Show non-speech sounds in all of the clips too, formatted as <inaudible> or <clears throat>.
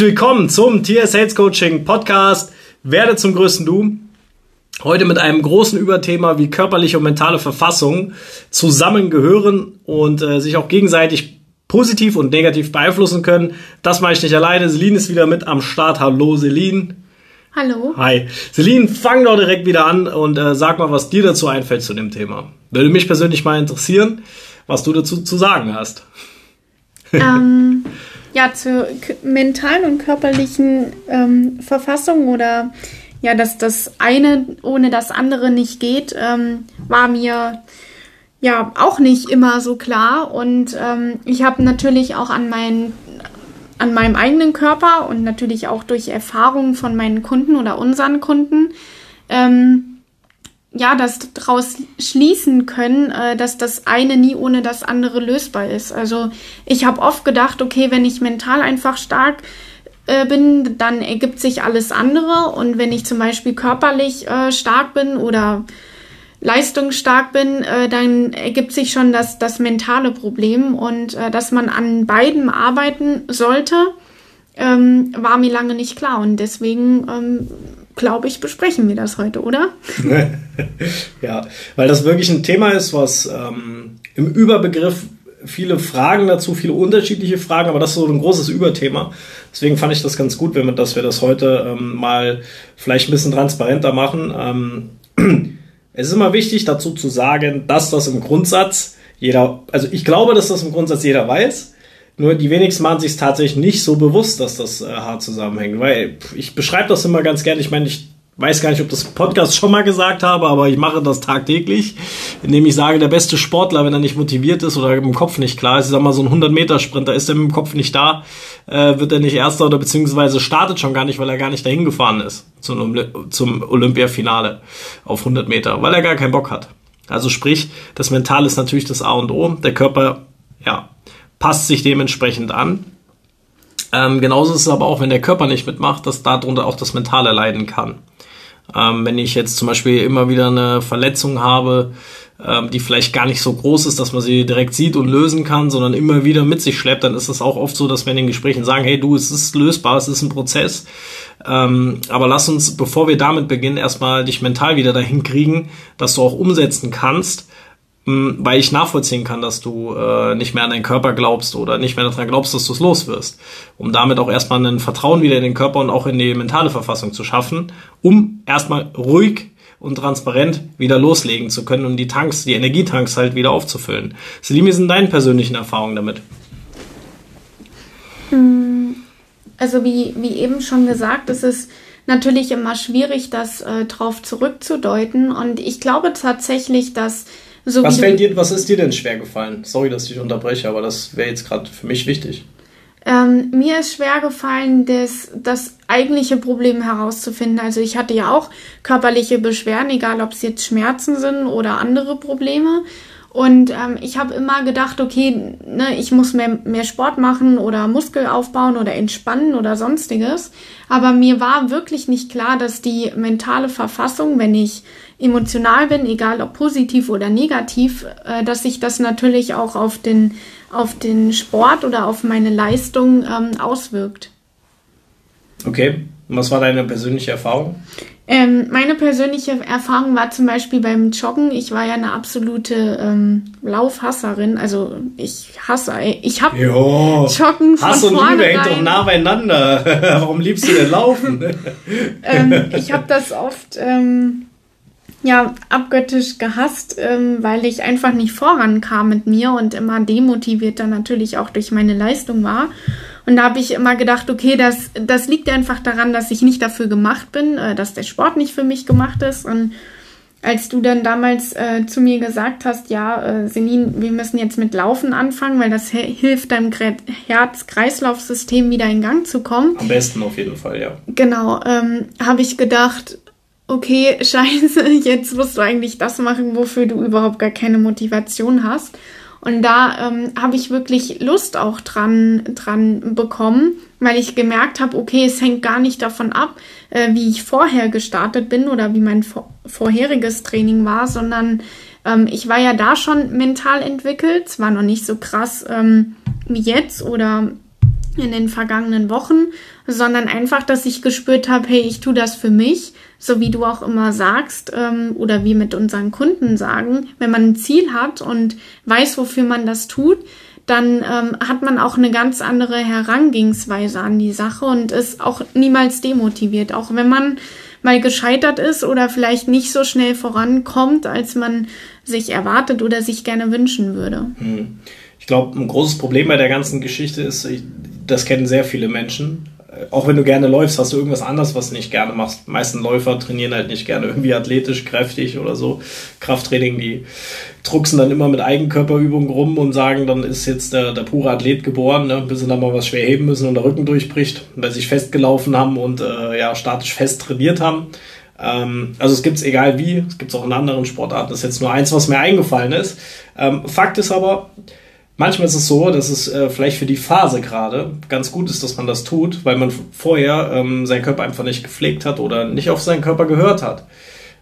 Willkommen zum Tier Sales Coaching Podcast. Werde zum größten Du. Heute mit einem großen Überthema, wie körperliche und mentale Verfassung zusammengehören und äh, sich auch gegenseitig positiv und negativ beeinflussen können. Das mache ich nicht alleine. Celine ist wieder mit am Start. Hallo Celine. Hallo. Hi. Celine, fang doch direkt wieder an und äh, sag mal, was dir dazu einfällt zu dem Thema. Würde mich persönlich mal interessieren, was du dazu zu sagen hast. Ähm, <laughs> ja, zur mentalen und körperlichen ähm, Verfassung oder ja, dass das eine ohne das andere nicht geht, ähm, war mir ja auch nicht immer so klar. Und ähm, ich habe natürlich auch an meinen an meinem eigenen Körper und natürlich auch durch Erfahrungen von meinen Kunden oder unseren Kunden ähm, ja, das daraus schließen können, äh, dass das eine nie ohne das andere lösbar ist. Also ich habe oft gedacht, okay, wenn ich mental einfach stark äh, bin, dann ergibt sich alles andere. Und wenn ich zum Beispiel körperlich äh, stark bin oder leistungsstark bin, äh, dann ergibt sich schon das, das mentale Problem. Und äh, dass man an beiden arbeiten sollte, ähm, war mir lange nicht klar. Und deswegen ähm, glaube ich, besprechen wir das heute, oder? <laughs> ja, weil das wirklich ein Thema ist, was ähm, im Überbegriff viele Fragen dazu, viele unterschiedliche Fragen, aber das ist so ein großes Überthema. Deswegen fand ich das ganz gut, wenn wir, dass wir das heute ähm, mal vielleicht ein bisschen transparenter machen. Ähm, <clears throat> es ist immer wichtig dazu zu sagen, dass das im Grundsatz jeder, also ich glaube, dass das im Grundsatz jeder weiß. Nur die wenigsten machen sich tatsächlich nicht so bewusst, dass das äh, hart zusammenhängt. Weil ich beschreibe das immer ganz gerne. Ich meine, ich weiß gar nicht, ob das Podcast schon mal gesagt habe, aber ich mache das tagtäglich, indem ich sage, der beste Sportler, wenn er nicht motiviert ist oder im Kopf nicht klar ist, ich sag mal so ein 100-Meter-Sprinter, ist er dem Kopf nicht da, äh, wird er nicht Erster oder beziehungsweise startet schon gar nicht, weil er gar nicht dahin gefahren ist zum, zum Olympiafinale auf 100 Meter, weil er gar keinen Bock hat. Also sprich, das Mental ist natürlich das A und O. Der Körper, ja, passt sich dementsprechend an. Ähm, genauso ist es aber auch, wenn der Körper nicht mitmacht, dass darunter auch das Mentale leiden kann. Ähm, wenn ich jetzt zum Beispiel immer wieder eine Verletzung habe, ähm, die vielleicht gar nicht so groß ist, dass man sie direkt sieht und lösen kann, sondern immer wieder mit sich schleppt, dann ist es auch oft so, dass wir in den Gesprächen sagen, hey du, es ist lösbar, es ist ein Prozess. Ähm, aber lass uns, bevor wir damit beginnen, erstmal dich mental wieder dahin kriegen, dass du auch umsetzen kannst weil ich nachvollziehen kann, dass du äh, nicht mehr an deinen Körper glaubst oder nicht mehr daran glaubst, dass du es los wirst. Um damit auch erstmal ein Vertrauen wieder in den Körper und auch in die mentale Verfassung zu schaffen, um erstmal ruhig und transparent wieder loslegen zu können und die Tanks, die Energietanks halt wieder aufzufüllen. Selim, wie sind deine persönlichen Erfahrungen damit? Hm, also wie, wie eben schon gesagt, ist es natürlich immer schwierig, das äh, drauf zurückzudeuten. Und ich glaube tatsächlich, dass so was, fällt dir, was ist dir denn schwer gefallen? Sorry, dass ich unterbreche, aber das wäre jetzt gerade für mich wichtig. Ähm, mir ist schwer gefallen, das, das eigentliche Problem herauszufinden. Also ich hatte ja auch körperliche Beschwerden, egal ob es jetzt Schmerzen sind oder andere Probleme. Und ähm, ich habe immer gedacht, okay, ne, ich muss mehr, mehr Sport machen oder Muskel aufbauen oder entspannen oder sonstiges. Aber mir war wirklich nicht klar, dass die mentale Verfassung, wenn ich emotional bin, egal ob positiv oder negativ, äh, dass sich das natürlich auch auf den, auf den Sport oder auf meine Leistung ähm, auswirkt. Okay, und was war deine persönliche Erfahrung? Ähm, meine persönliche Erfahrung war zum Beispiel beim Joggen. Ich war ja eine absolute ähm, Laufhasserin. Also ich hasse, ich habe Joggen von Hass und Liebe hängt doch nah beieinander. <laughs> Warum liebst du denn Laufen? ähm, ich habe das oft ähm, ja abgöttisch gehasst, ähm, weil ich einfach nicht vorankam mit mir und immer demotiviert dann natürlich auch durch meine Leistung war. Und da habe ich immer gedacht, okay, das, das liegt einfach daran, dass ich nicht dafür gemacht bin, äh, dass der Sport nicht für mich gemacht ist. Und als du dann damals äh, zu mir gesagt hast, ja, äh, Selin, wir müssen jetzt mit Laufen anfangen, weil das hilft deinem Herz-Kreislauf-System wieder in Gang zu kommen. Am besten auf jeden Fall, ja. Genau, ähm, habe ich gedacht, okay, <laughs> scheiße, jetzt musst du eigentlich das machen, wofür du überhaupt gar keine Motivation hast. Und da ähm, habe ich wirklich Lust auch dran, dran bekommen, weil ich gemerkt habe, okay, es hängt gar nicht davon ab, äh, wie ich vorher gestartet bin oder wie mein vor vorheriges Training war, sondern ähm, ich war ja da schon mental entwickelt, zwar noch nicht so krass ähm, wie jetzt oder in den vergangenen Wochen, sondern einfach, dass ich gespürt habe, hey, ich tue das für mich, so wie du auch immer sagst ähm, oder wie mit unseren Kunden sagen, wenn man ein Ziel hat und weiß, wofür man das tut, dann ähm, hat man auch eine ganz andere Herangehensweise an die Sache und ist auch niemals demotiviert, auch wenn man mal gescheitert ist oder vielleicht nicht so schnell vorankommt, als man sich erwartet oder sich gerne wünschen würde. Hm. Ich glaube, ein großes Problem bei der ganzen Geschichte ist, das kennen sehr viele Menschen, auch wenn du gerne läufst, hast du irgendwas anderes, was du nicht gerne machst. Die meisten Läufer trainieren halt nicht gerne irgendwie athletisch, kräftig oder so. Krafttraining, die drucksen dann immer mit Eigenkörperübungen rum und sagen, dann ist jetzt der, der pure Athlet geboren, ne, bis sie dann mal was schwer heben müssen und der Rücken durchbricht, weil sie sich festgelaufen haben und äh, ja, statisch fest trainiert haben. Ähm, also es gibt es egal wie, es gibt es auch in anderen Sportarten. Das ist jetzt nur eins, was mir eingefallen ist. Ähm, Fakt ist aber, Manchmal ist es so, dass es äh, vielleicht für die Phase gerade ganz gut ist, dass man das tut, weil man vorher ähm, seinen Körper einfach nicht gepflegt hat oder nicht auf seinen Körper gehört hat,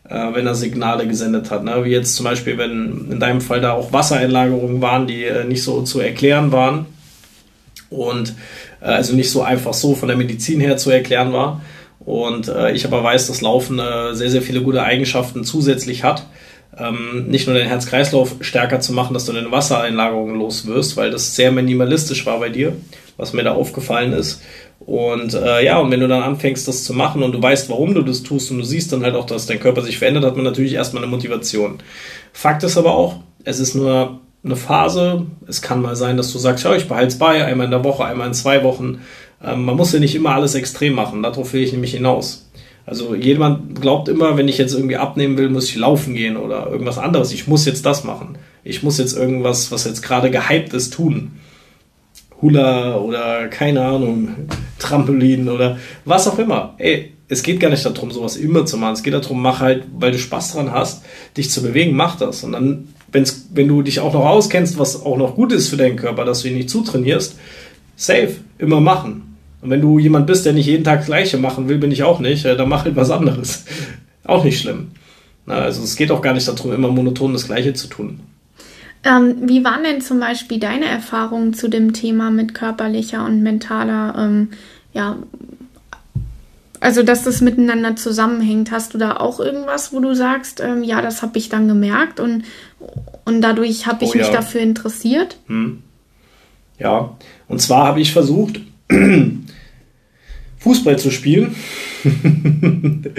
äh, wenn er Signale gesendet hat. Ne? Wie jetzt zum Beispiel, wenn in deinem Fall da auch Wassereinlagerungen waren, die äh, nicht so zu erklären waren und äh, also nicht so einfach so von der Medizin her zu erklären war. Und äh, ich aber weiß, dass Laufen äh, sehr, sehr viele gute Eigenschaften zusätzlich hat ähm, nicht nur den Herz-Kreislauf stärker zu machen, dass du deine Wassereinlagerungen los wirst, weil das sehr minimalistisch war bei dir, was mir da aufgefallen ist. Und äh, ja, und wenn du dann anfängst, das zu machen und du weißt, warum du das tust und du siehst dann halt auch, dass dein Körper sich verändert, hat man natürlich erstmal eine Motivation. Fakt ist aber auch, es ist nur eine Phase. Es kann mal sein, dass du sagst, ja, ich behalte es bei, einmal in der Woche, einmal in zwei Wochen. Ähm, man muss ja nicht immer alles extrem machen. Darauf will ich nämlich hinaus. Also jemand glaubt immer, wenn ich jetzt irgendwie abnehmen will, muss ich laufen gehen oder irgendwas anderes. Ich muss jetzt das machen. Ich muss jetzt irgendwas, was jetzt gerade gehypt ist, tun. Hula oder keine Ahnung, Trampolin oder was auch immer. Ey, es geht gar nicht darum, sowas immer zu machen. Es geht darum, mach halt, weil du Spaß dran hast, dich zu bewegen, mach das. Und dann, wenn's, wenn du dich auch noch auskennst, was auch noch gut ist für deinen Körper, dass du ihn nicht zutrainierst, safe, immer machen. Und wenn du jemand bist, der nicht jeden Tag das Gleiche machen will, bin ich auch nicht, dann mach halt was anderes. <laughs> auch nicht schlimm. also es geht auch gar nicht darum, immer monoton das Gleiche zu tun. Ähm, wie waren denn zum Beispiel deine Erfahrungen zu dem Thema mit körperlicher und mentaler, ähm, ja, also dass das miteinander zusammenhängt? Hast du da auch irgendwas, wo du sagst, ähm, ja, das habe ich dann gemerkt und, und dadurch habe ich oh, mich ja. dafür interessiert? Hm. Ja, und zwar habe ich versucht, <clears throat> Fußball zu spielen. <laughs>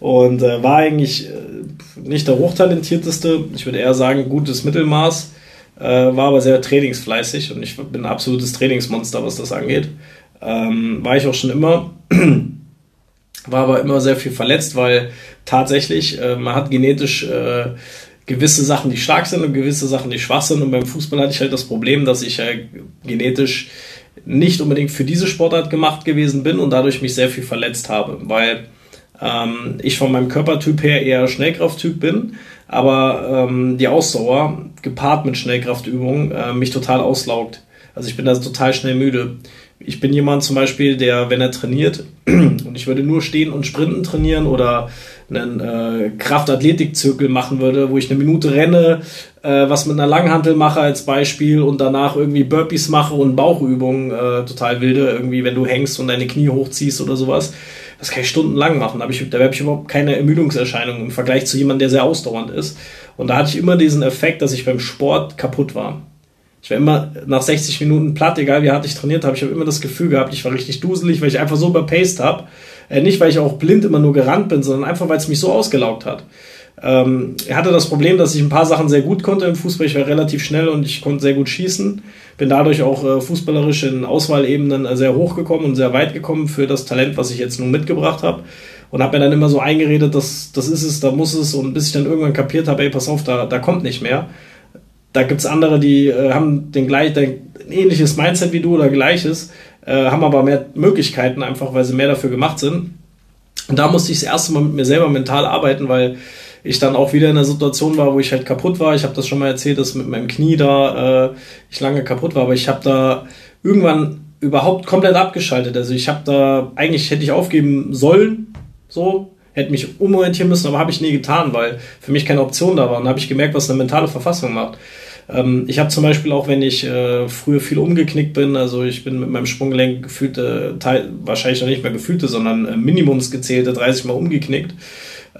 und äh, war eigentlich äh, nicht der hochtalentierteste, ich würde eher sagen, gutes Mittelmaß, äh, war aber sehr trainingsfleißig und ich bin ein absolutes Trainingsmonster, was das angeht. Ähm, war ich auch schon immer. <clears throat> war aber immer sehr viel verletzt, weil tatsächlich äh, man hat genetisch äh, gewisse Sachen, die stark sind und gewisse Sachen, die schwach sind. Und beim Fußball hatte ich halt das Problem, dass ich äh, genetisch nicht unbedingt für diese Sportart gemacht gewesen bin und dadurch mich sehr viel verletzt habe, weil ähm, ich von meinem Körpertyp her eher Schnellkrafttyp bin, aber ähm, die Ausdauer gepaart mit Schnellkraftübungen äh, mich total auslaugt. Also ich bin da total schnell müde. Ich bin jemand zum Beispiel, der, wenn er trainiert, <clears throat> und ich würde nur stehen und sprinten trainieren oder einen äh, Kraftathletikzirkel machen würde, wo ich eine Minute renne, äh, was mit einer Langhantel mache als Beispiel und danach irgendwie Burpees mache und Bauchübungen, äh, total wilde, irgendwie, wenn du hängst und deine Knie hochziehst oder sowas. Das kann ich stundenlang machen. Da habe ich, da hab ich überhaupt keine Ermüdungserscheinung im Vergleich zu jemandem, der sehr ausdauernd ist. Und da hatte ich immer diesen Effekt, dass ich beim Sport kaputt war. Ich war immer nach 60 Minuten platt, egal wie hart ich trainiert habe. Ich habe immer das Gefühl gehabt, ich war richtig duselig, weil ich einfach so überpaced habe. Äh, nicht, weil ich auch blind immer nur gerannt bin, sondern einfach, weil es mich so ausgelaugt hat. Ähm, er hatte das Problem, dass ich ein paar Sachen sehr gut konnte im Fußball. Ich war relativ schnell und ich konnte sehr gut schießen. Bin dadurch auch äh, fußballerisch in Auswahlebenen äh, sehr hoch gekommen und sehr weit gekommen für das Talent, was ich jetzt nun mitgebracht habe. Und habe mir dann immer so eingeredet, dass das ist es, da muss es. Und bis ich dann irgendwann kapiert habe, ey, pass auf, da, da kommt nicht mehr. Da gibt's andere, die äh, haben den gleich, ein ähnliches Mindset wie du oder gleiches, äh, haben aber mehr Möglichkeiten, einfach weil sie mehr dafür gemacht sind. Und da musste ich das erste Mal mit mir selber mental arbeiten, weil ich dann auch wieder in einer Situation war, wo ich halt kaputt war. Ich habe das schon mal erzählt, dass mit meinem Knie da äh, ich lange kaputt war, aber ich habe da irgendwann überhaupt komplett abgeschaltet. Also ich habe da eigentlich hätte ich aufgeben sollen, so hätte mich umorientieren müssen, aber habe ich nie getan, weil für mich keine Option da war. Und habe ich gemerkt, was eine mentale Verfassung macht. Ähm, ich habe zum Beispiel auch, wenn ich äh, früher viel umgeknickt bin, also ich bin mit meinem Sprunggelenk gefühlte, Teil, wahrscheinlich noch nicht mehr gefühlte, sondern äh, Minimums gezählte 30 Mal umgeknickt.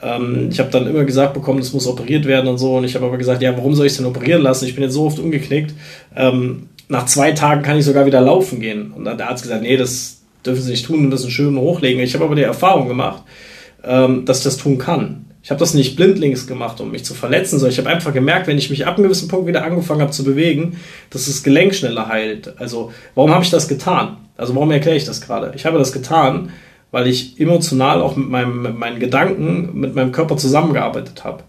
Ähm, ich habe dann immer gesagt bekommen, es muss operiert werden und so. Und ich habe aber gesagt, ja, warum soll ich es denn operieren lassen? Ich bin jetzt so oft umgeknickt. Ähm, nach zwei Tagen kann ich sogar wieder laufen gehen. Und dann hat der Arzt gesagt, nee, das dürfen Sie nicht tun, müssen schön hochlegen. Ich habe aber die Erfahrung gemacht, ähm, dass ich das tun kann. Ich habe das nicht blindlings gemacht, um mich zu verletzen, sondern ich habe einfach gemerkt, wenn ich mich ab einem gewissen Punkt wieder angefangen habe zu bewegen, dass das Gelenk schneller heilt. Also warum habe ich das getan? Also warum erkläre ich das gerade? Ich habe das getan, weil ich emotional auch mit, meinem, mit meinen Gedanken, mit meinem Körper zusammengearbeitet habe.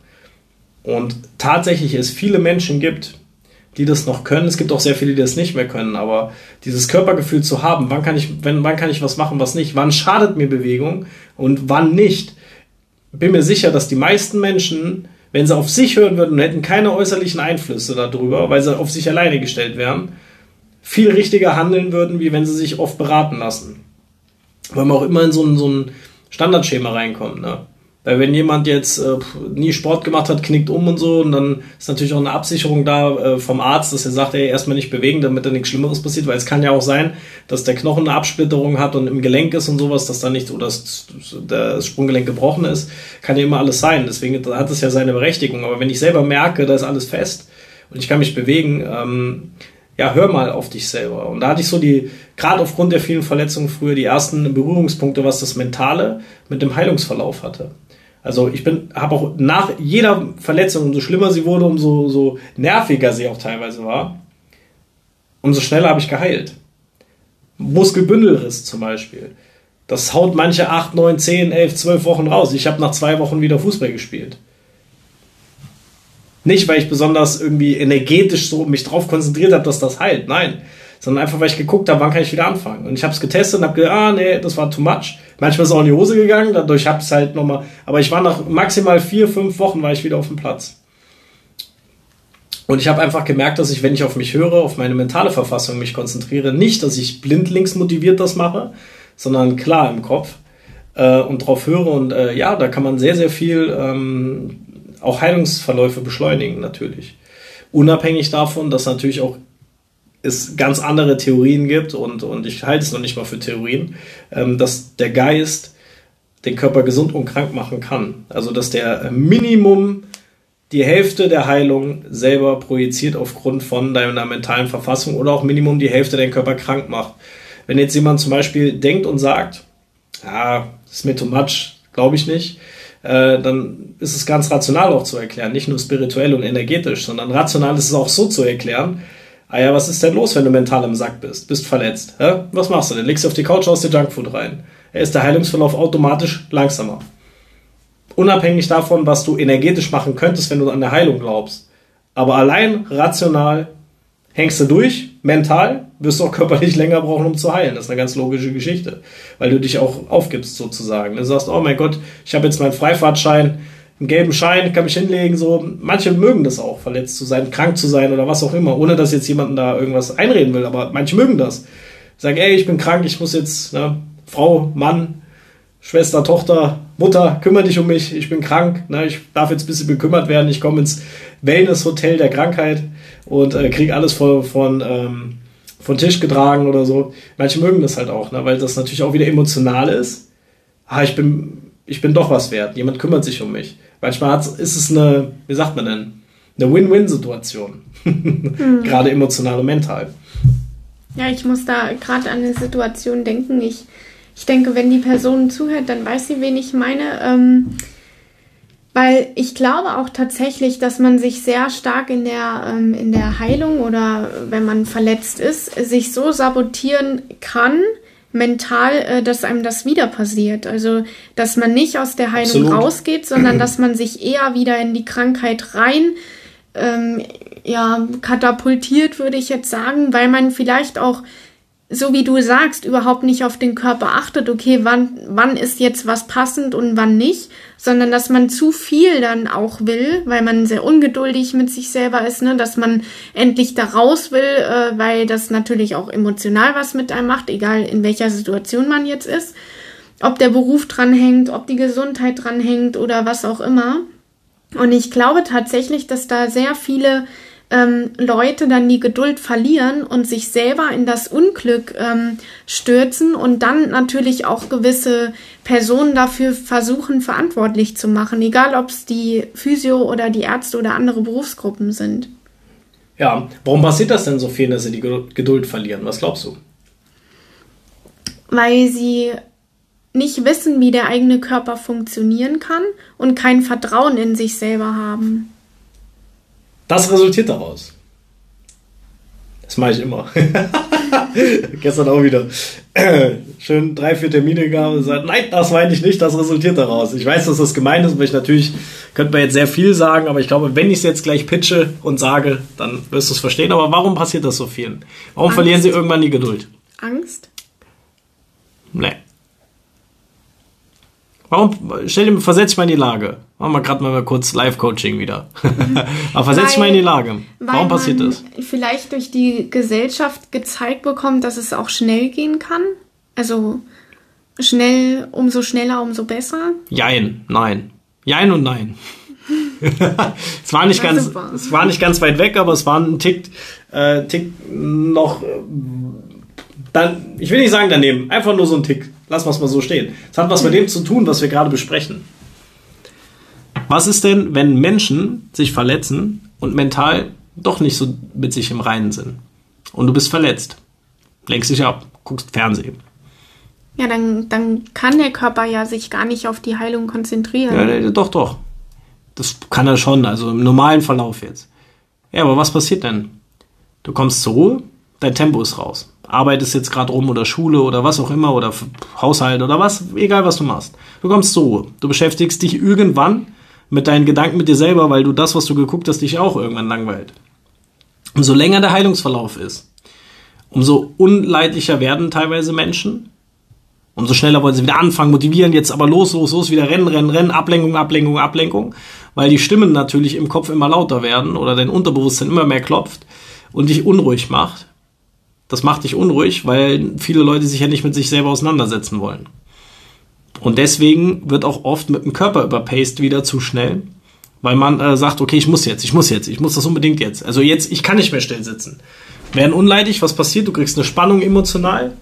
Und tatsächlich es viele Menschen gibt, die das noch können. Es gibt auch sehr viele, die das nicht mehr können, aber dieses Körpergefühl zu haben, wann kann ich, wenn, wann kann ich was machen, was nicht, wann schadet mir Bewegung und wann nicht, bin mir sicher, dass die meisten Menschen, wenn sie auf sich hören würden und hätten keine äußerlichen Einflüsse darüber, weil sie auf sich alleine gestellt wären, viel richtiger handeln würden, wie wenn sie sich oft beraten lassen. Weil man auch immer in so ein, so ein Standardschema reinkommt. Ne? Weil wenn jemand jetzt äh, nie Sport gemacht hat, knickt um und so, und dann ist natürlich auch eine Absicherung da äh, vom Arzt, dass er sagt, ey, erstmal nicht bewegen, damit da nichts Schlimmeres passiert, weil es kann ja auch sein, dass der Knochen eine Absplitterung hat und im Gelenk ist und sowas, dass da nicht, oder das, das Sprunggelenk gebrochen ist, kann ja immer alles sein. Deswegen hat es ja seine Berechtigung. Aber wenn ich selber merke, da ist alles fest und ich kann mich bewegen, ähm, ja, hör mal auf dich selber. Und da hatte ich so die, gerade aufgrund der vielen Verletzungen früher, die ersten Berührungspunkte, was das Mentale mit dem Heilungsverlauf hatte. Also ich bin, habe auch nach jeder Verletzung, umso schlimmer sie wurde, umso so nerviger sie auch teilweise war, umso schneller habe ich geheilt. Muskelbündelriss zum Beispiel. Das haut manche 8, 9, 10, 11, 12 Wochen raus. Ich habe nach zwei Wochen wieder Fußball gespielt. Nicht, weil ich besonders irgendwie energetisch so mich drauf konzentriert habe, dass das heilt. Nein sondern einfach, weil ich geguckt habe, wann kann ich wieder anfangen. Und ich habe es getestet und habe gedacht, ah, nee, das war too much. Manchmal ist es auch in die Hose gegangen, dadurch habe ich es halt nochmal, aber ich war nach maximal vier, fünf Wochen war ich wieder auf dem Platz. Und ich habe einfach gemerkt, dass ich, wenn ich auf mich höre, auf meine mentale Verfassung mich konzentriere, nicht, dass ich blindlings motiviert das mache, sondern klar im Kopf äh, und drauf höre. Und äh, ja, da kann man sehr, sehr viel ähm, auch Heilungsverläufe beschleunigen, natürlich. Unabhängig davon, dass natürlich auch es ganz andere Theorien gibt und, und ich halte es noch nicht mal für Theorien, ähm, dass der Geist den Körper gesund und krank machen kann. Also dass der Minimum die Hälfte der Heilung selber projiziert aufgrund von deiner mentalen Verfassung oder auch Minimum die Hälfte den Körper krank macht. Wenn jetzt jemand zum Beispiel denkt und sagt, ja, das ist mir too much, glaube ich nicht, äh, dann ist es ganz rational auch zu erklären, nicht nur spirituell und energetisch, sondern rational ist es auch so zu erklären, Ah ja, was ist denn los, wenn du mental im Sack bist? Bist verletzt? Hä? Was machst du denn? Legst du auf die Couch, haust dir Junkfood rein. Er ist der Heilungsverlauf automatisch langsamer. Unabhängig davon, was du energetisch machen könntest, wenn du an der Heilung glaubst. Aber allein rational hängst du durch, mental, wirst du auch körperlich <laughs> länger brauchen, um zu heilen. Das ist eine ganz logische Geschichte. Weil du dich auch aufgibst, sozusagen. Du sagst, oh mein Gott, ich habe jetzt meinen Freifahrtschein, einen gelben Schein, kann mich hinlegen, so. Manche mögen das auch, verletzt zu sein, krank zu sein oder was auch immer, ohne dass jetzt jemanden da irgendwas einreden will, aber manche mögen das. Sagen, ey, ich bin krank, ich muss jetzt, ne, Frau, Mann, Schwester, Tochter, Mutter, kümmere dich um mich, ich bin krank, ne, ich darf jetzt ein bisschen bekümmert werden, ich komme ins Wellness-Hotel der Krankheit und äh, kriege alles von, von, ähm, von Tisch getragen oder so. Manche mögen das halt auch, ne, weil das natürlich auch wieder emotional ist. Ah, ich bin ich bin doch was wert. Jemand kümmert sich um mich. Manchmal ist es eine, wie sagt man denn, eine Win-Win-Situation. mhm. <laughs> Gerade emotional und mental. Ja, ich muss da gerade an eine Situation denken. Ich, ich denke, wenn die Person zuhört, dann weiß sie, wen ich meine. Ähm, weil ich glaube auch tatsächlich, dass man sich sehr stark in der, ähm, in der Heilung oder wenn man verletzt ist, sich so sabotieren kann, mental, äh, dass einem das wieder passiert. Also, dass man nicht aus der Heilung Absolut. rausgeht, sondern <clears throat> dass man sich eher wieder in die Krankheit rein ähm, ja, katapultiert, würde ich jetzt sagen, weil man vielleicht auch so wie du sagst, überhaupt nicht auf den Körper achtet, okay, wann, wann ist jetzt was passend und wann nicht, sondern dass man zu viel dann auch will, weil man sehr ungeduldig mit sich selber ist, ne, dass man endlich da raus will, äh, weil das natürlich auch emotional was mit einem macht, egal in welcher Situation man jetzt ist, ob der Beruf dranhängt, ob die Gesundheit dranhängt oder was auch immer. Und ich glaube tatsächlich, dass da sehr viele ähm, Leute dann die Geduld verlieren und sich selber in das Unglück ähm, stürzen und dann natürlich auch gewisse Personen dafür versuchen verantwortlich zu machen, egal ob es die Physio oder die Ärzte oder andere Berufsgruppen sind. Ja, warum passiert das denn so viel, dass sie die Geduld verlieren? Was glaubst du? Weil sie nicht wissen, wie der eigene Körper funktionieren kann und kein Vertrauen in sich selber haben. Das resultiert daraus. Das mache ich immer. <laughs> Gestern auch wieder. <clears throat> Schön drei, vier Termine gehabt und gesagt, nein, das meine ich nicht, das resultiert daraus. Ich weiß, dass das gemein ist, weil ich natürlich, könnte man jetzt sehr viel sagen, aber ich glaube, wenn ich es jetzt gleich pitche und sage, dann wirst du es verstehen. Aber warum passiert das so vielen? Warum Angst. verlieren sie irgendwann die Geduld? Angst? Nee. Warum, stell dir, versetz dich mal in die Lage. Machen wir gerade mal kurz Live-Coaching wieder. <laughs> Aber versetz dich mal in die Lage. Warum passiert das? Vielleicht durch die Gesellschaft gezeigt bekommt, dass es auch schnell gehen kann. Also schnell, umso schneller, umso besser. Jein, nein. Jein und nein. <laughs> es war nicht ganz, es war nicht ganz weit weg, aber es war ein Tick, äh, Tick noch, äh, dann, ich will nicht sagen daneben, einfach nur so ein Tick. Lass was mal so stehen. Es hat was mit dem zu tun, was wir gerade besprechen. Was ist denn, wenn Menschen sich verletzen und mental doch nicht so mit sich im Reinen sind? Und du bist verletzt. Lenkst dich ab, guckst Fernsehen. Ja, dann, dann kann der Körper ja sich gar nicht auf die Heilung konzentrieren. Ja, doch, doch. Das kann er schon, also im normalen Verlauf jetzt. Ja, aber was passiert denn? Du kommst zur Ruhe, dein Tempo ist raus arbeitest jetzt gerade rum oder Schule oder was auch immer oder Haushalt oder was, egal was du machst. Du kommst zur Ruhe. Du beschäftigst dich irgendwann mit deinen Gedanken mit dir selber, weil du das, was du geguckt hast, dich auch irgendwann langweilt. Umso länger der Heilungsverlauf ist, umso unleidlicher werden teilweise Menschen. Umso schneller wollen sie wieder anfangen, motivieren, jetzt aber los, los, los, wieder rennen, rennen, rennen, Ablenkung, Ablenkung, Ablenkung, weil die Stimmen natürlich im Kopf immer lauter werden oder dein Unterbewusstsein immer mehr klopft und dich unruhig macht das macht dich unruhig, weil viele Leute sich ja nicht mit sich selber auseinandersetzen wollen. Und deswegen wird auch oft mit dem Körper überpaced wieder zu schnell, weil man äh, sagt, okay, ich muss jetzt, ich muss jetzt, ich muss das unbedingt jetzt. Also jetzt, ich kann nicht mehr still sitzen. Werden unleidig, was passiert? Du kriegst eine Spannung emotional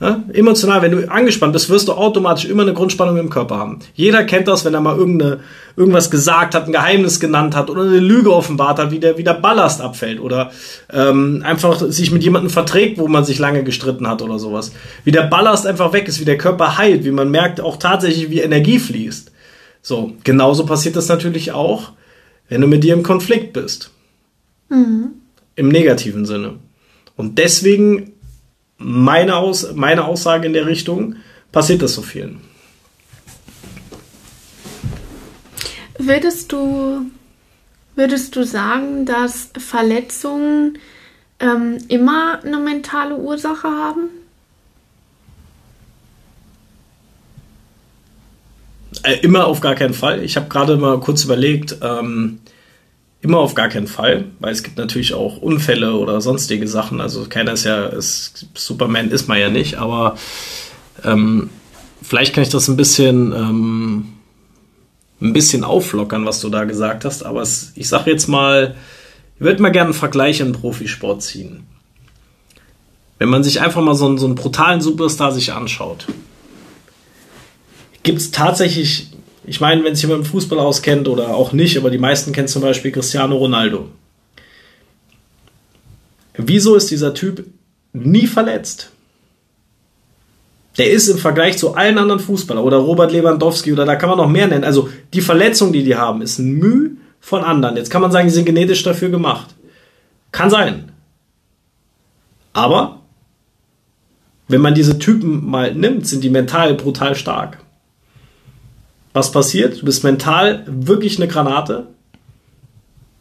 ja? Emotional, wenn du angespannt bist, wirst du automatisch immer eine Grundspannung im Körper haben. Jeder kennt das, wenn er mal irgendeine, irgendwas gesagt hat, ein Geheimnis genannt hat oder eine Lüge offenbart hat, wie der, wie der Ballast abfällt oder ähm, einfach sich mit jemandem verträgt, wo man sich lange gestritten hat oder sowas. Wie der Ballast einfach weg ist, wie der Körper heilt, wie man merkt auch tatsächlich, wie Energie fließt. So, genauso passiert das natürlich auch, wenn du mit dir im Konflikt bist. Mhm. Im negativen Sinne. Und deswegen meine, Aus meine Aussage in der Richtung, passiert das so vielen. Würdest du, würdest du sagen, dass Verletzungen ähm, immer eine mentale Ursache haben? Äh, immer auf gar keinen Fall. Ich habe gerade mal kurz überlegt, ähm, Immer auf gar keinen Fall, weil es gibt natürlich auch Unfälle oder sonstige Sachen. Also keiner ist ja, ist, Superman ist man ja nicht, aber ähm, vielleicht kann ich das ein bisschen, ähm, ein bisschen auflockern, was du da gesagt hast. Aber es, ich sage jetzt mal, ich würde mal gerne einen Vergleich im Profisport ziehen. Wenn man sich einfach mal so einen, so einen brutalen Superstar sich anschaut, gibt es tatsächlich ich meine, wenn sich jemand im Fußball auskennt oder auch nicht, aber die meisten kennen zum Beispiel Cristiano Ronaldo. Wieso ist dieser Typ nie verletzt? Der ist im Vergleich zu allen anderen Fußballern oder Robert Lewandowski oder da kann man noch mehr nennen. Also die Verletzung, die die haben, ist ein Mühe von anderen. Jetzt kann man sagen, die sind genetisch dafür gemacht. Kann sein. Aber wenn man diese Typen mal nimmt, sind die mental brutal stark. Was passiert? Du bist mental wirklich eine Granate.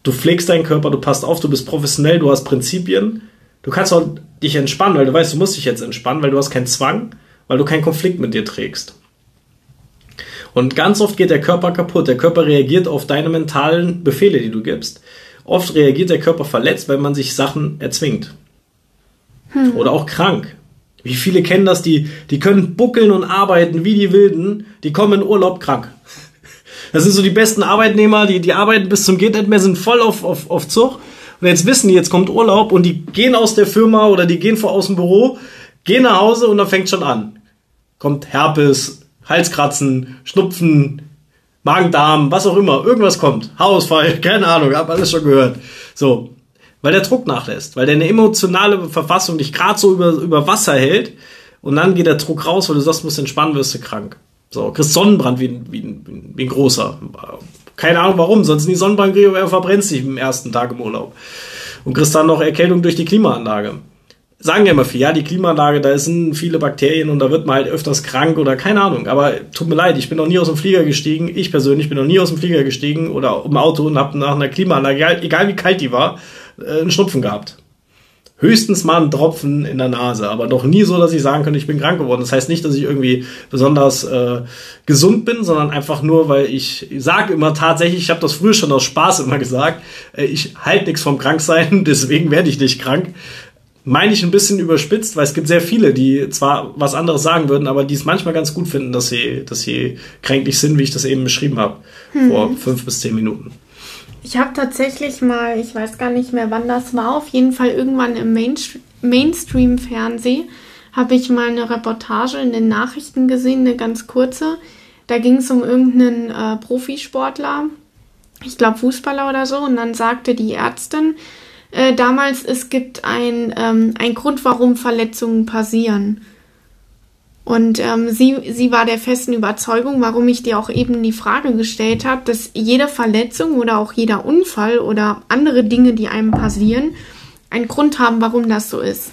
Du pflegst deinen Körper, du passt auf, du bist professionell, du hast Prinzipien. Du kannst auch dich entspannen, weil du weißt, du musst dich jetzt entspannen, weil du hast keinen Zwang, weil du keinen Konflikt mit dir trägst. Und ganz oft geht der Körper kaputt. Der Körper reagiert auf deine mentalen Befehle, die du gibst. Oft reagiert der Körper verletzt, weil man sich Sachen erzwingt. Hm. Oder auch krank. Wie viele kennen das? Die, die können buckeln und arbeiten wie die Wilden, die kommen in Urlaub krank. Das sind so die besten Arbeitnehmer, die, die arbeiten bis zum geht nicht mehr, sind voll auf, auf, auf Zug Und jetzt wissen die, jetzt kommt Urlaub und die gehen aus der Firma oder die gehen vor aus dem Büro, gehen nach Hause und dann fängt schon an. Kommt Herpes, Halskratzen, Schnupfen, Magen-Darm, was auch immer, irgendwas kommt. Haarausfall, <laughs> keine Ahnung, hab alles schon gehört. So, weil der Druck nachlässt, weil deine emotionale Verfassung dich gerade so über, über Wasser hält und dann geht der Druck raus, weil du sagst, musst entspannen, wirst du krank. So, kriegst Sonnenbrand wie, wie, wie ein großer. Keine Ahnung warum, sonst nie Sonnenbrand kriegst du verbrennst dich im ersten Tag im Urlaub. Und kriegst dann noch Erkältung durch die Klimaanlage. Sagen ja immer viel, ja, die Klimaanlage, da sind viele Bakterien und da wird man halt öfters krank oder keine Ahnung. Aber tut mir leid, ich bin noch nie aus dem Flieger gestiegen. Ich persönlich bin noch nie aus dem Flieger gestiegen oder im Auto und habe nach einer Klimaanlage, egal, egal wie kalt die war, äh, einen Schnupfen gehabt. Höchstens mal einen Tropfen in der Nase, aber noch nie so, dass ich sagen könnte, ich bin krank geworden. Das heißt nicht, dass ich irgendwie besonders äh, gesund bin, sondern einfach nur, weil ich sage immer tatsächlich, ich habe das früher schon aus Spaß immer gesagt, äh, ich halte nichts vom Kranksein, <laughs> deswegen werde ich nicht krank. Meine ich ein bisschen überspitzt, weil es gibt sehr viele, die zwar was anderes sagen würden, aber die es manchmal ganz gut finden, dass sie, dass sie kränklich sind, wie ich das eben beschrieben habe, hm. vor fünf bis zehn Minuten. Ich habe tatsächlich mal, ich weiß gar nicht mehr, wann das war, auf jeden Fall irgendwann im Mainstream-Fernsehen habe ich mal eine Reportage in den Nachrichten gesehen, eine ganz kurze. Da ging es um irgendeinen äh, Profisportler, ich glaube Fußballer oder so, und dann sagte die Ärztin äh, damals, es gibt ein, ähm, ein Grund, warum Verletzungen passieren. Und ähm, sie, sie war der festen Überzeugung, warum ich dir auch eben die Frage gestellt habe, dass jede Verletzung oder auch jeder Unfall oder andere Dinge, die einem passieren, einen Grund haben, warum das so ist.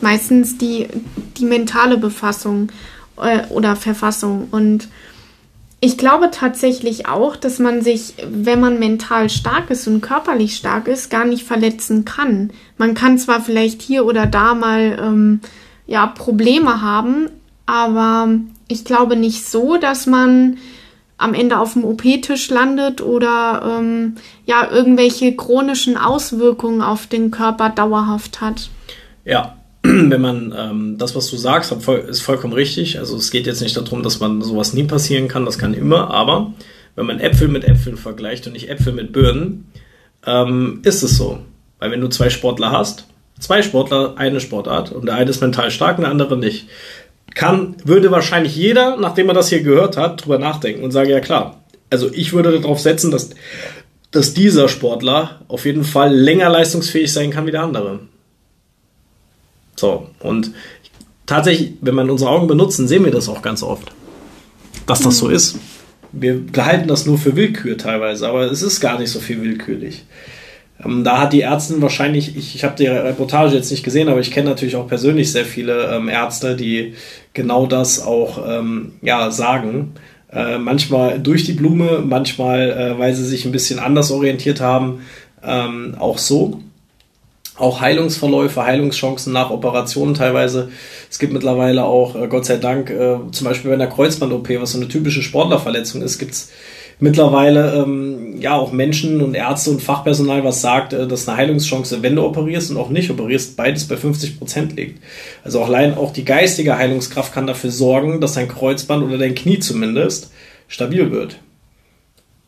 Meistens die, die mentale Befassung äh, oder Verfassung. Und ich glaube tatsächlich auch, dass man sich, wenn man mental stark ist und körperlich stark ist, gar nicht verletzen kann. Man kann zwar vielleicht hier oder da mal ähm, ja, Probleme haben, aber ich glaube nicht so, dass man am Ende auf dem OP-Tisch landet oder ähm, ja irgendwelche chronischen Auswirkungen auf den Körper dauerhaft hat. Ja, <clears throat> wenn man ähm, das, was du sagst, ist vollkommen richtig. Also es geht jetzt nicht darum, dass man sowas nie passieren kann, das kann immer, aber wenn man Äpfel mit Äpfeln vergleicht und nicht Äpfel mit Birnen, ähm, ist es so. Weil wenn du zwei Sportler hast, zwei Sportler, eine Sportart und der eine ist mental stark und der andere nicht, kann, würde wahrscheinlich jeder, nachdem er das hier gehört hat, drüber nachdenken und sagen, ja klar, also ich würde darauf setzen, dass, dass dieser Sportler auf jeden Fall länger leistungsfähig sein kann wie der andere. So, und tatsächlich, wenn man unsere Augen benutzen, sehen wir das auch ganz oft, dass das so ist. Wir halten das nur für Willkür teilweise, aber es ist gar nicht so viel willkürlich. Ähm, da hat die Ärztin wahrscheinlich, ich, ich habe die Reportage jetzt nicht gesehen, aber ich kenne natürlich auch persönlich sehr viele ähm, Ärzte, die genau das auch ähm, ja, sagen. Äh, manchmal durch die Blume, manchmal, äh, weil sie sich ein bisschen anders orientiert haben, ähm, auch so. Auch Heilungsverläufe, Heilungschancen nach Operationen teilweise. Es gibt mittlerweile auch, äh, Gott sei Dank, äh, zum Beispiel bei einer Kreuzband-OP, was so eine typische Sportlerverletzung ist, gibt's mittlerweile ähm, ja auch Menschen und Ärzte und Fachpersonal was sagt, äh, dass eine Heilungschance, wenn du operierst und auch nicht operierst, beides bei 50 Prozent liegt. Also auch allein auch die geistige Heilungskraft kann dafür sorgen, dass dein Kreuzband oder dein Knie zumindest stabil wird.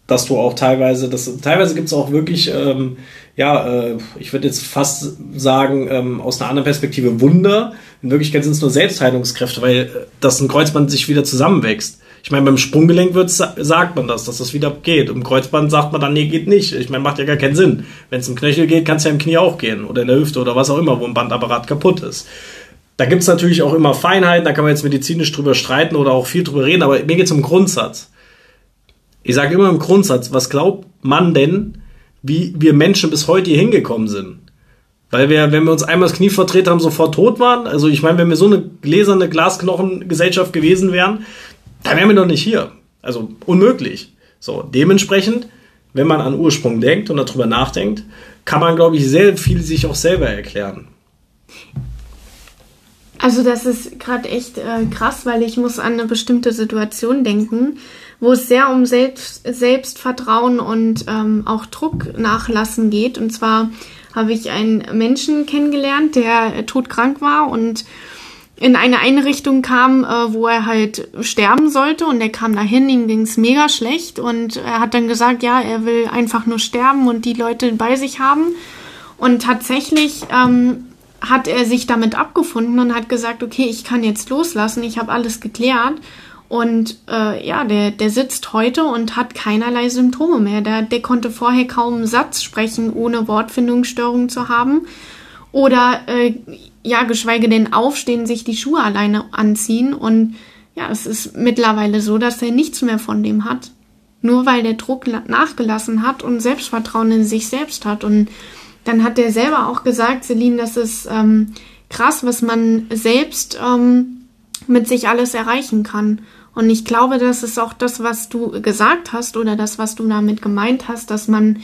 Dass du auch teilweise, das, teilweise gibt es auch wirklich, ähm, ja, äh, ich würde jetzt fast sagen, ähm, aus einer anderen Perspektive Wunder. In Wirklichkeit sind es nur Selbstheilungskräfte, weil äh, das ein Kreuzband sich wieder zusammenwächst. Ich meine, beim Sprunggelenk wird, sagt man das, dass das wieder geht. Im Kreuzband sagt man dann, nee, geht nicht. Ich meine, macht ja gar keinen Sinn. Wenn es im Knöchel geht, kann es ja im Knie auch gehen. Oder in der Hüfte oder was auch immer, wo ein Bandapparat kaputt ist. Da gibt es natürlich auch immer Feinheiten, da kann man jetzt medizinisch drüber streiten oder auch viel drüber reden, aber mir geht es um Grundsatz. Ich sage immer im Grundsatz, was glaubt man denn, wie wir Menschen bis heute hier hingekommen sind? Weil wir, wenn wir uns einmal das Knie verdreht haben, sofort tot waren. Also ich meine, wenn wir so eine gläserne Glasknochengesellschaft gewesen wären, dann wären wir doch nicht hier. Also unmöglich. So, dementsprechend, wenn man an Ursprung denkt und darüber nachdenkt, kann man, glaube ich, sehr viel sich auch selber erklären. Also das ist gerade echt äh, krass, weil ich muss an eine bestimmte Situation denken, wo es sehr um Selbst, Selbstvertrauen und ähm, auch Druck nachlassen geht. Und zwar habe ich einen Menschen kennengelernt, der todkrank war und in eine Einrichtung kam, äh, wo er halt sterben sollte und er kam dahin, ihm ging's mega schlecht und er hat dann gesagt, ja, er will einfach nur sterben und die Leute bei sich haben. Und tatsächlich ähm, hat er sich damit abgefunden und hat gesagt, okay, ich kann jetzt loslassen, ich habe alles geklärt. Und äh, ja, der, der sitzt heute und hat keinerlei Symptome mehr. Der, der konnte vorher kaum einen Satz sprechen, ohne Wortfindungsstörungen zu haben. Oder äh, ja, geschweige denn aufstehen, sich die Schuhe alleine anziehen. Und ja, es ist mittlerweile so, dass er nichts mehr von dem hat. Nur weil der Druck nachgelassen hat und Selbstvertrauen in sich selbst hat. Und dann hat er selber auch gesagt, Celine, das ist ähm, krass, was man selbst ähm, mit sich alles erreichen kann. Und ich glaube, das ist auch das, was du gesagt hast oder das, was du damit gemeint hast, dass man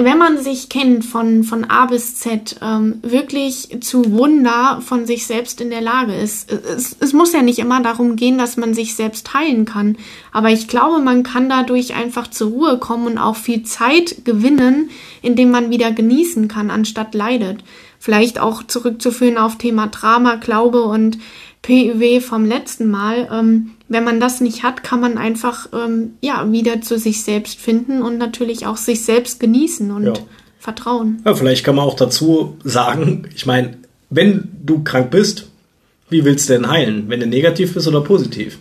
wenn man sich kennt von, von A bis Z, ähm, wirklich zu Wunder von sich selbst in der Lage ist. Es, es muss ja nicht immer darum gehen, dass man sich selbst heilen kann. Aber ich glaube, man kann dadurch einfach zur Ruhe kommen und auch viel Zeit gewinnen, indem man wieder genießen kann, anstatt leidet. Vielleicht auch zurückzuführen auf Thema Drama, Glaube und PUW vom letzten Mal. Ähm, wenn man das nicht hat, kann man einfach ähm, ja wieder zu sich selbst finden und natürlich auch sich selbst genießen und ja. vertrauen. Ja, vielleicht kann man auch dazu sagen, ich meine, wenn du krank bist, wie willst du denn heilen? Wenn du negativ bist oder positiv?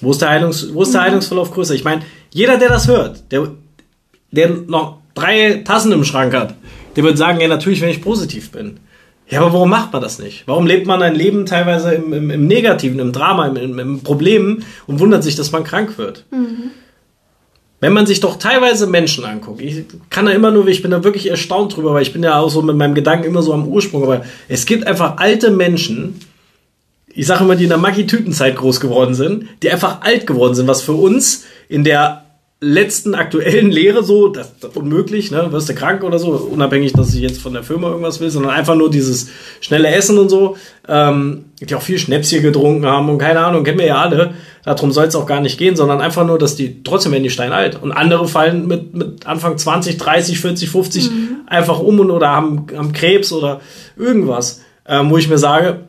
Wo ist der, Heilungs wo ist der mhm. Heilungsverlauf größer? Ich meine, jeder, der das hört, der, der noch drei Tassen im Schrank hat, der wird sagen, ja, natürlich, wenn ich positiv bin. Ja, aber warum macht man das nicht? Warum lebt man ein Leben teilweise im, im, im Negativen, im Drama, im, im, Problem und wundert sich, dass man krank wird? Mhm. Wenn man sich doch teilweise Menschen anguckt, ich kann da immer nur, ich bin da wirklich erstaunt drüber, weil ich bin ja auch so mit meinem Gedanken immer so am Ursprung, aber es gibt einfach alte Menschen, ich sage immer, die in der Maggi-Tütenzeit groß geworden sind, die einfach alt geworden sind, was für uns in der letzten aktuellen Lehre so, das ist unmöglich, ne? Wirst du krank oder so, unabhängig, dass ich jetzt von der Firma irgendwas will, sondern einfach nur dieses schnelle Essen und so, ähm, die auch viel Schnäpschen getrunken haben und keine Ahnung, kennen wir ja alle. Darum soll es auch gar nicht gehen, sondern einfach nur, dass die trotzdem werden die Stein alt. Und andere fallen mit, mit Anfang 20, 30, 40, 50 mhm. einfach um und oder haben, haben Krebs oder irgendwas, ähm, wo ich mir sage,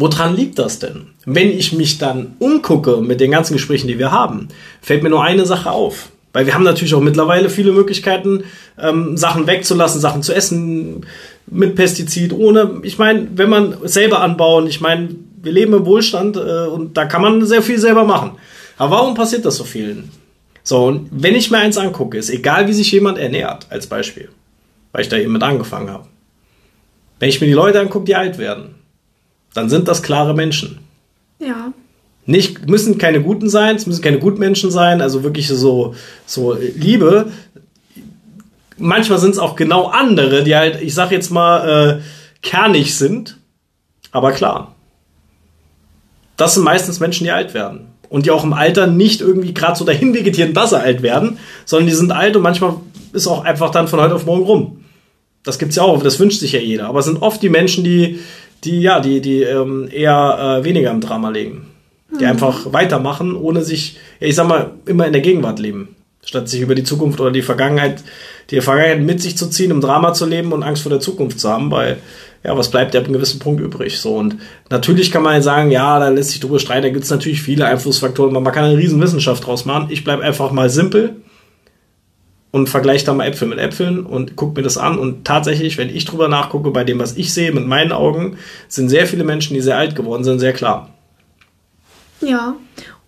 Woran liegt das denn? Wenn ich mich dann umgucke mit den ganzen Gesprächen, die wir haben, fällt mir nur eine Sache auf. Weil wir haben natürlich auch mittlerweile viele Möglichkeiten, ähm, Sachen wegzulassen, Sachen zu essen mit Pestizid, ohne, ich meine, wenn man selber anbauen, ich meine, wir leben im Wohlstand äh, und da kann man sehr viel selber machen. Aber warum passiert das so vielen? So, und wenn ich mir eins angucke, ist egal, wie sich jemand ernährt, als Beispiel, weil ich da eben mit angefangen habe. Wenn ich mir die Leute angucke, die alt werden, dann sind das klare Menschen. Ja. Nicht, müssen keine Guten sein, es müssen keine Gutmenschen sein, also wirklich so, so Liebe. Manchmal sind es auch genau andere, die halt, ich sag jetzt mal, äh, kernig sind. Aber klar. Das sind meistens Menschen, die alt werden. Und die auch im Alter nicht irgendwie gerade so dahin vegetieren, dass sie alt werden, sondern die sind alt und manchmal ist auch einfach dann von heute auf morgen rum. Das gibt's ja auch, das wünscht sich ja jeder. Aber es sind oft die Menschen, die, die ja, die, die ähm, eher äh, weniger im Drama legen. Die mhm. einfach weitermachen, ohne sich, ja, ich sag mal, immer in der Gegenwart leben. Statt sich über die Zukunft oder die Vergangenheit, die Vergangenheit mit sich zu ziehen, im Drama zu leben und Angst vor der Zukunft zu haben, weil, ja, was bleibt ja ab einem gewissen Punkt übrig? So, und natürlich kann man sagen, ja, da lässt sich drüber streiten, da gibt es natürlich viele Einflussfaktoren, man kann eine riesen Wissenschaft draus machen. Ich bleib einfach mal simpel und vergleiche da mal Äpfel mit Äpfeln und gucke mir das an. Und tatsächlich, wenn ich drüber nachgucke, bei dem, was ich sehe mit meinen Augen, sind sehr viele Menschen, die sehr alt geworden sind, sehr klar. Ja,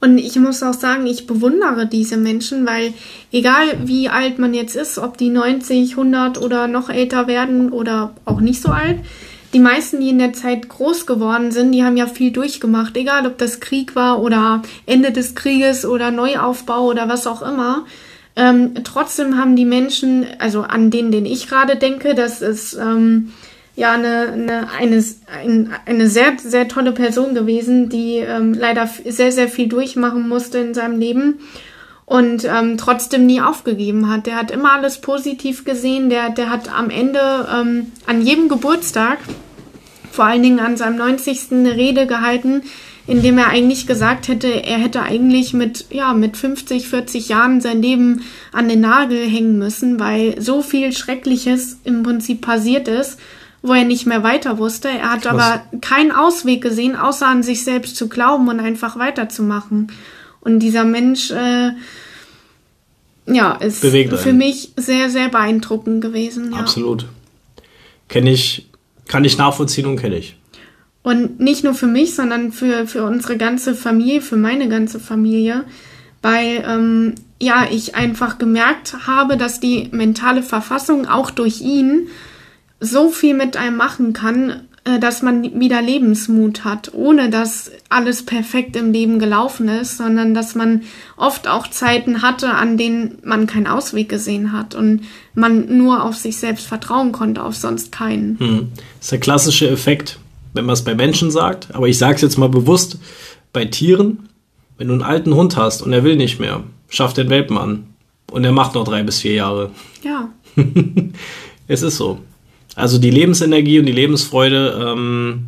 und ich muss auch sagen, ich bewundere diese Menschen, weil egal wie alt man jetzt ist, ob die 90, 100 oder noch älter werden oder auch nicht so alt, die meisten, die in der Zeit groß geworden sind, die haben ja viel durchgemacht, egal ob das Krieg war oder Ende des Krieges oder Neuaufbau oder was auch immer. Ähm, trotzdem haben die Menschen, also an denen, den ich gerade denke, das ist ähm, ja eine, eine, eine, eine sehr, sehr tolle Person gewesen, die ähm, leider sehr, sehr viel durchmachen musste in seinem Leben und ähm, trotzdem nie aufgegeben hat. Der hat immer alles positiv gesehen. Der, der hat am Ende ähm, an jedem Geburtstag, vor allen Dingen an seinem 90. eine Rede gehalten, in dem er eigentlich gesagt hätte, er hätte eigentlich mit, ja, mit 50, 40 Jahren sein Leben an den Nagel hängen müssen, weil so viel Schreckliches im Prinzip passiert ist, wo er nicht mehr weiter wusste. Er hat Krass. aber keinen Ausweg gesehen, außer an sich selbst zu glauben und einfach weiterzumachen. Und dieser Mensch, äh, ja, ist Bewegt für einen. mich sehr, sehr beeindruckend gewesen. Ja. Absolut. Kenne ich, kann ich nachvollziehen und kenne ich. Und nicht nur für mich, sondern für, für unsere ganze Familie, für meine ganze Familie, weil ähm, ja ich einfach gemerkt habe, dass die mentale Verfassung auch durch ihn so viel mit einem machen kann, äh, dass man wieder Lebensmut hat, ohne dass alles perfekt im Leben gelaufen ist, sondern dass man oft auch Zeiten hatte, an denen man keinen Ausweg gesehen hat und man nur auf sich selbst vertrauen konnte, auf sonst keinen. Hm. Das ist der klassische Effekt, wenn man es bei Menschen sagt, aber ich sage es jetzt mal bewusst bei Tieren. Wenn du einen alten Hund hast und er will nicht mehr, schaff den Welpen an. Und er macht noch drei bis vier Jahre. Ja, <laughs> Es ist so. Also die Lebensenergie und die Lebensfreude, ähm,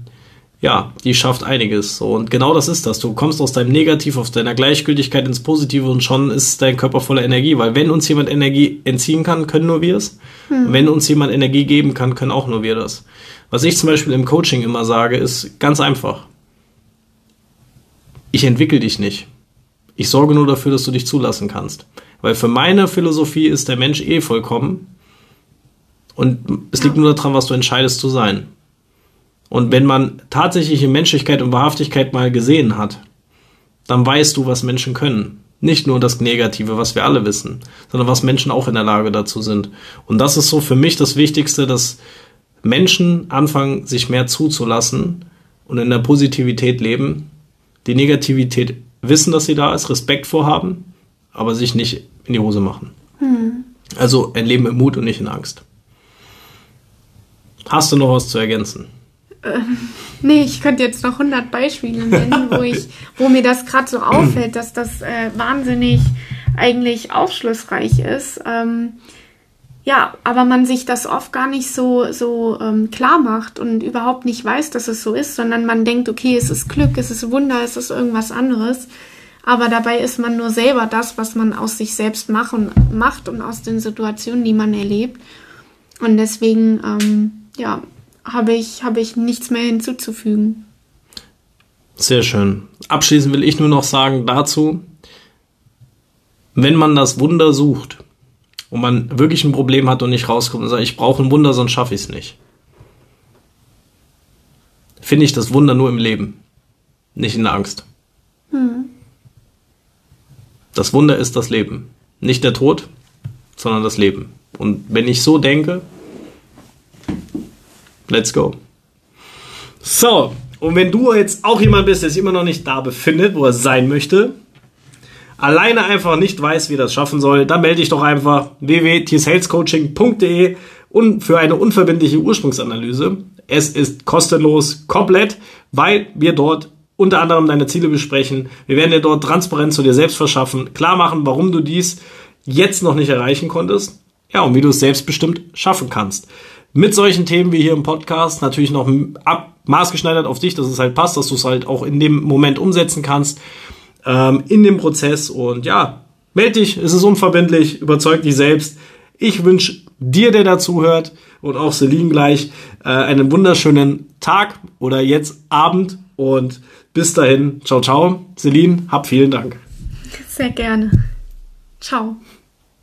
ja, die schafft einiges. So, und genau das ist das. Du kommst aus deinem Negativ, aus deiner Gleichgültigkeit ins Positive und schon ist dein Körper voller Energie. Weil wenn uns jemand Energie entziehen kann, können nur wir es. Und Wenn uns jemand Energie geben kann, können auch nur wir das. Was ich zum Beispiel im Coaching immer sage, ist ganz einfach. Ich entwickle dich nicht. Ich sorge nur dafür, dass du dich zulassen kannst. Weil für meine Philosophie ist der Mensch eh vollkommen. Und es liegt nur daran, was du entscheidest zu sein. Und wenn man tatsächliche Menschlichkeit und Wahrhaftigkeit mal gesehen hat, dann weißt du, was Menschen können. Nicht nur das Negative, was wir alle wissen, sondern was Menschen auch in der Lage dazu sind. Und das ist so für mich das Wichtigste, dass Menschen anfangen, sich mehr zuzulassen und in der Positivität leben, die Negativität wissen, dass sie da ist, Respekt vorhaben, aber sich nicht in die Hose machen. Also ein Leben im Mut und nicht in Angst. Hast du noch was zu ergänzen? Nee, ich könnte jetzt noch 100 Beispiele nennen, wo, ich, wo mir das gerade so auffällt, dass das äh, wahnsinnig eigentlich aufschlussreich ist. Ähm, ja, aber man sich das oft gar nicht so, so ähm, klar macht und überhaupt nicht weiß, dass es so ist, sondern man denkt, okay, es ist Glück, es ist Wunder, es ist irgendwas anderes. Aber dabei ist man nur selber das, was man aus sich selbst macht und, macht und aus den Situationen, die man erlebt. Und deswegen, ähm, ja, habe ich, habe ich nichts mehr hinzuzufügen. Sehr schön. Abschließend will ich nur noch sagen dazu, wenn man das Wunder sucht und man wirklich ein Problem hat und nicht rauskommt und sagt, ich brauche ein Wunder, sonst schaffe ich es nicht, finde ich das Wunder nur im Leben, nicht in der Angst. Das Wunder ist das Leben. Nicht der Tod, sondern das Leben. Und wenn ich so denke, let's go. So, und wenn du jetzt auch jemand bist, der sich immer noch nicht da befindet, wo er sein möchte, alleine einfach nicht weiß, wie das schaffen soll, dann melde dich doch einfach www.tsalescoaching.de und für eine unverbindliche Ursprungsanalyse. Es ist kostenlos, komplett, weil wir dort unter anderem deine Ziele besprechen. Wir werden dir dort Transparenz zu dir selbst verschaffen, klar machen, warum du dies jetzt noch nicht erreichen konntest. Ja, und wie du es selbstbestimmt schaffen kannst. Mit solchen Themen wie hier im Podcast natürlich noch ab, maßgeschneidert auf dich, dass es halt passt, dass du es halt auch in dem Moment umsetzen kannst, ähm, in dem Prozess. Und ja, meld dich, es ist unverbindlich, überzeug dich selbst. Ich wünsche dir, der dazuhört, und auch Celine gleich, äh, einen wunderschönen Tag oder jetzt Abend und bis dahin, ciao, ciao. Celine, hab vielen Dank. Sehr gerne. Ciao.